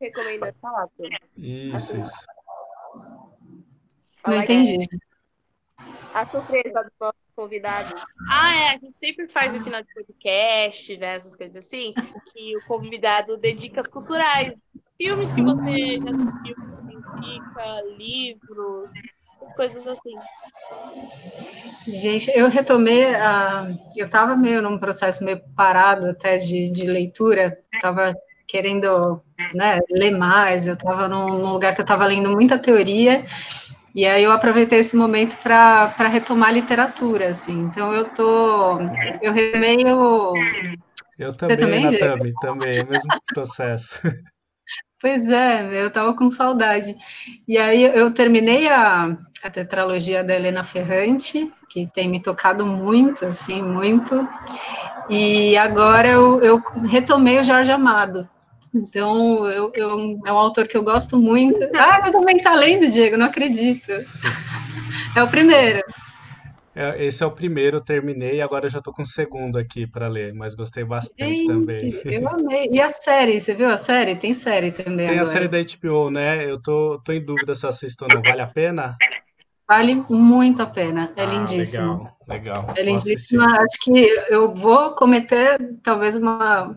recomendando falar. Isso, isso. Não entendi. A surpresa dos nossos convidados. Ah, é. A gente sempre faz o final de podcast, né? Essas coisas assim, que o convidado dedica as culturais. Filmes que você já assistiu, que você indica, livros, coisas assim. Gente, eu retomei a. Eu estava meio num processo meio parado até de, de leitura, estava querendo né, ler mais, eu estava num, num, lugar que eu estava lendo muita teoria, e aí eu aproveitei esse momento para retomar a literatura, assim. Então eu tô. Eu remeio. Eu também, Você também, Natami, também, é o mesmo processo. Pois é, eu estava com saudade. E aí eu terminei a, a tetralogia da Helena Ferrante, que tem me tocado muito, assim, muito. E agora eu, eu retomei o Jorge Amado. Então, eu, eu, é um autor que eu gosto muito. Ah, você também está lendo, Diego, não acredito. É o primeiro. É, esse é o primeiro, terminei, agora eu já estou com o segundo aqui para ler, mas gostei bastante Gente, também. Eu amei. E a série, você viu a série? Tem série também. Tem agora. a série da HBO, né? Eu tô, tô em dúvida se assisto ou não. Vale a pena? Vale muito a pena. É ah, lindíssimo. Legal, legal. É lindíssimo. Acho que eu vou cometer talvez uma,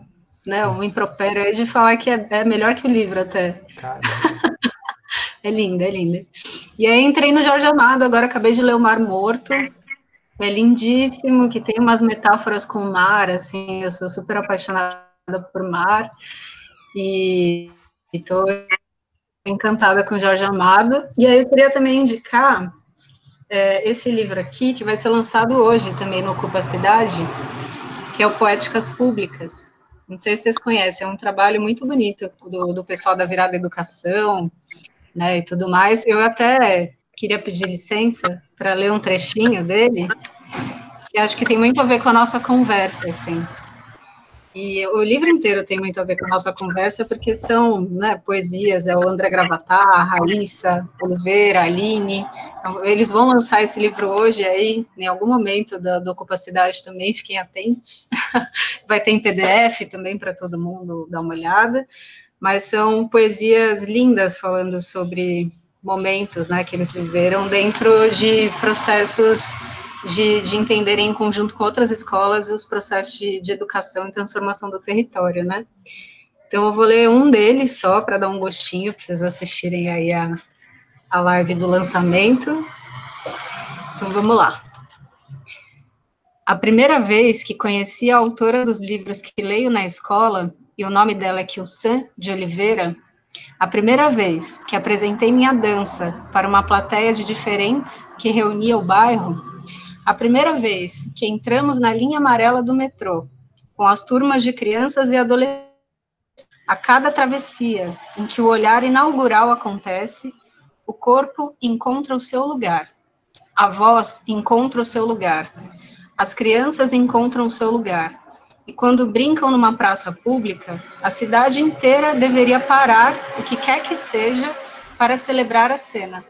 né, um impropério aí de falar que é, é melhor que o livro até. É linda, é linda. E aí entrei no Jorge Amado, agora acabei de ler O Mar Morto. É lindíssimo, que tem umas metáforas com o mar, assim, eu sou super apaixonada por mar, e estou encantada com Jorge Amado. E aí eu queria também indicar é, esse livro aqui, que vai ser lançado hoje também no Ocupa Cidade, que é o Poéticas Públicas. Não sei se vocês conhecem, é um trabalho muito bonito do, do pessoal da Virada Educação, né, e tudo mais. Eu até queria pedir licença para ler um trechinho dele, que acho que tem muito a ver com a nossa conversa, assim. E o livro inteiro tem muito a ver com a nossa conversa, porque são né, poesias, é o André Gravatar, Raíssa, Oliveira, Aline. Então, eles vão lançar esse livro hoje aí, em algum momento da, Ocupacidade também, fiquem atentos. Vai ter em PDF também para todo mundo dar uma olhada. Mas são poesias lindas falando sobre momentos né, que eles viveram dentro de processos de, de entenderem em conjunto com outras escolas os processos de, de educação e transformação do território, né? Então, eu vou ler um deles só para dar um gostinho, para vocês assistirem aí a, a live do lançamento. Então, vamos lá. A primeira vez que conheci a autora dos livros que leio na escola, e o nome dela é Kilsan de Oliveira, a primeira vez que apresentei minha dança para uma plateia de diferentes que reunia o bairro, a primeira vez que entramos na linha amarela do metrô, com as turmas de crianças e adolescentes, a cada travessia em que o olhar inaugural acontece, o corpo encontra o seu lugar, a voz encontra o seu lugar, as crianças encontram o seu lugar, e quando brincam numa praça pública, a cidade inteira deveria parar o que quer que seja para celebrar a cena.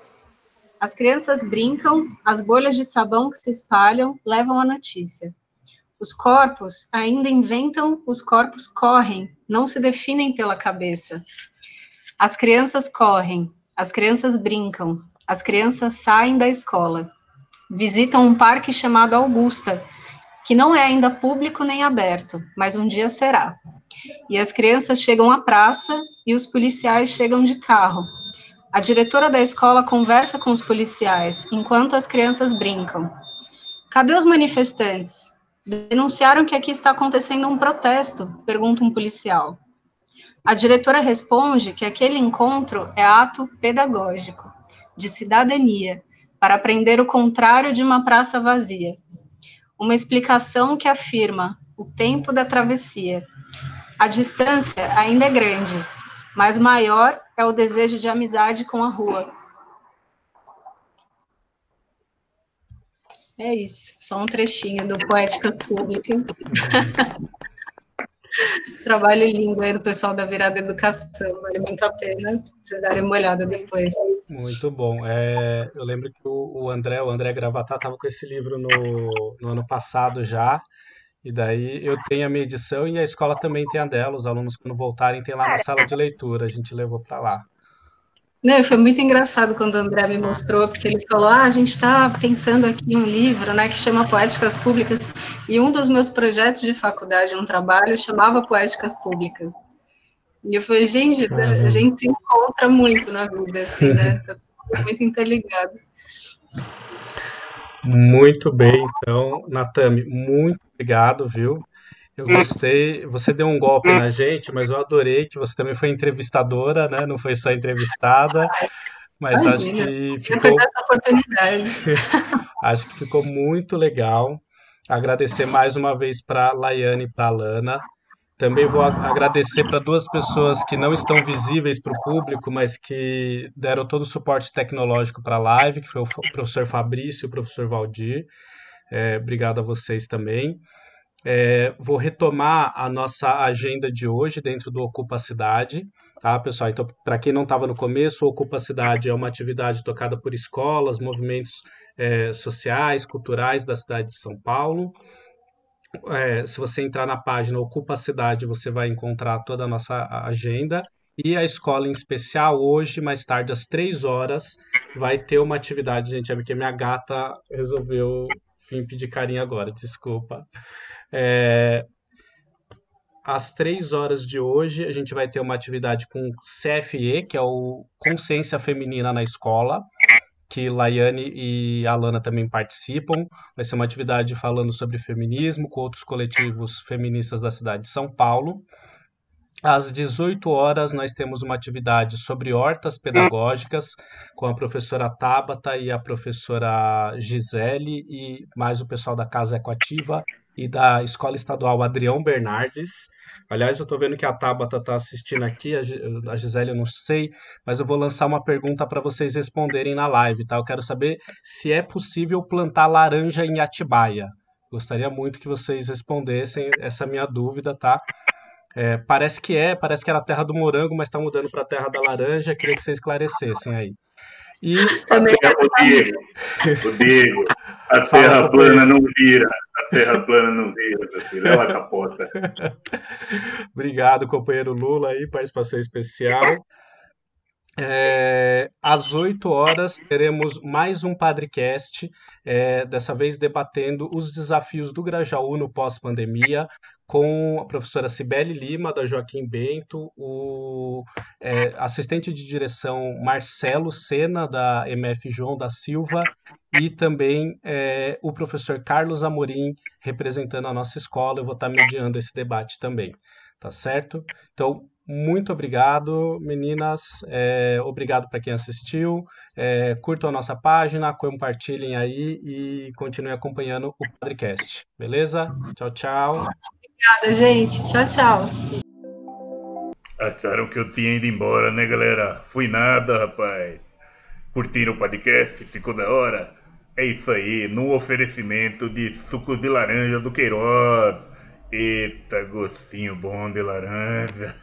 As crianças brincam, as bolhas de sabão que se espalham levam a notícia. Os corpos ainda inventam, os corpos correm, não se definem pela cabeça. As crianças correm, as crianças brincam, as crianças saem da escola. Visitam um parque chamado Augusta, que não é ainda público nem aberto, mas um dia será. E as crianças chegam à praça e os policiais chegam de carro. A diretora da escola conversa com os policiais enquanto as crianças brincam. Cadê os manifestantes? Denunciaram que aqui está acontecendo um protesto, pergunta um policial. A diretora responde que aquele encontro é ato pedagógico, de cidadania, para aprender o contrário de uma praça vazia uma explicação que afirma o tempo da travessia. A distância ainda é grande, mas maior é o desejo de amizade com a rua. É isso, só um trechinho do Poéticas Públicas. Trabalho lindo aí do pessoal da Virada Educação, vale muito a pena vocês darem uma olhada depois. Muito bom. É, eu lembro que o, André, o André Gravatar, estava com esse livro no, no ano passado já, e daí eu tenho a minha edição e a escola também tem a dela, os alunos quando voltarem tem lá na sala de leitura, a gente levou para lá. Não, foi muito engraçado quando o André me mostrou, porque ele falou: ah, a gente está pensando aqui em um livro, né, que chama Poéticas Públicas, e um dos meus projetos de faculdade, um trabalho, chamava Poéticas Públicas. E eu falei, gente, uhum. a gente se encontra muito na vida, assim, né? Tá muito interligado. Muito bem, então, Natami, muito obrigado, viu? Eu gostei. Você deu um golpe na gente, mas eu adorei que você também foi entrevistadora, né? Não foi só entrevistada. Mas Imagina, acho que ficou. Essa oportunidade. acho que ficou muito legal. Agradecer mais uma vez para a Laiane e para a Lana. Também vou agradecer para duas pessoas que não estão visíveis para o público, mas que deram todo o suporte tecnológico para a live, que foi o professor Fabrício e o professor Valdir. É, obrigado a vocês também. É, vou retomar a nossa agenda de hoje dentro do Ocupa Cidade, tá, pessoal? Então, para quem não estava no começo, o Ocupa Cidade é uma atividade tocada por escolas, movimentos é, sociais, culturais da cidade de São Paulo. É, se você entrar na página Ocupa a Cidade, você vai encontrar toda a nossa agenda. E a escola em especial, hoje, mais tarde, às três horas, vai ter uma atividade, gente, é porque minha gata resolveu vir pedir carinho agora, desculpa. É, às três horas de hoje, a gente vai ter uma atividade com CFE, que é o Consciência Feminina na Escola, que Laiane e Alana também participam. Vai ser uma atividade falando sobre feminismo com outros coletivos feministas da cidade de São Paulo. Às 18 horas, nós temos uma atividade sobre hortas pedagógicas com a professora Tabata e a professora Gisele e mais o pessoal da Casa Ecoativa e da Escola Estadual Adrião Bernardes. Aliás, eu estou vendo que a Tabata está assistindo aqui, a Gisele eu não sei, mas eu vou lançar uma pergunta para vocês responderem na live, tá? Eu quero saber se é possível plantar laranja em Atibaia. Gostaria muito que vocês respondessem essa minha dúvida, tá? É, parece que é, parece que era a terra do morango, mas está mudando para a terra da laranja. Queria que vocês esclarecessem aí. E também o Diego, o Diego, a terra plana não vira, a terra plana não vira, meu filho, ela capota. Obrigado, companheiro Lula, aí, participação especial. É, às 8 horas teremos mais um Padrecast, é, dessa vez debatendo os desafios do Grajaú no pós-pandemia, com a professora Cibele Lima, da Joaquim Bento, o é, assistente de direção Marcelo Sena, da MF João da Silva, e também é, o professor Carlos Amorim, representando a nossa escola. Eu vou estar mediando esse debate também, tá certo? Então, muito obrigado, meninas. É, obrigado para quem assistiu. É, curtam a nossa página, compartilhem aí e continuem acompanhando o Padrecast. Beleza? Tchau, tchau. Obrigada, gente. Tchau, tchau. Acharam que eu tinha ido embora, né, galera? Fui nada, rapaz. Curtiram o podcast? Ficou da hora? É isso aí, no oferecimento de sucos de laranja do Queiroz. Eita, gostinho bom de laranja.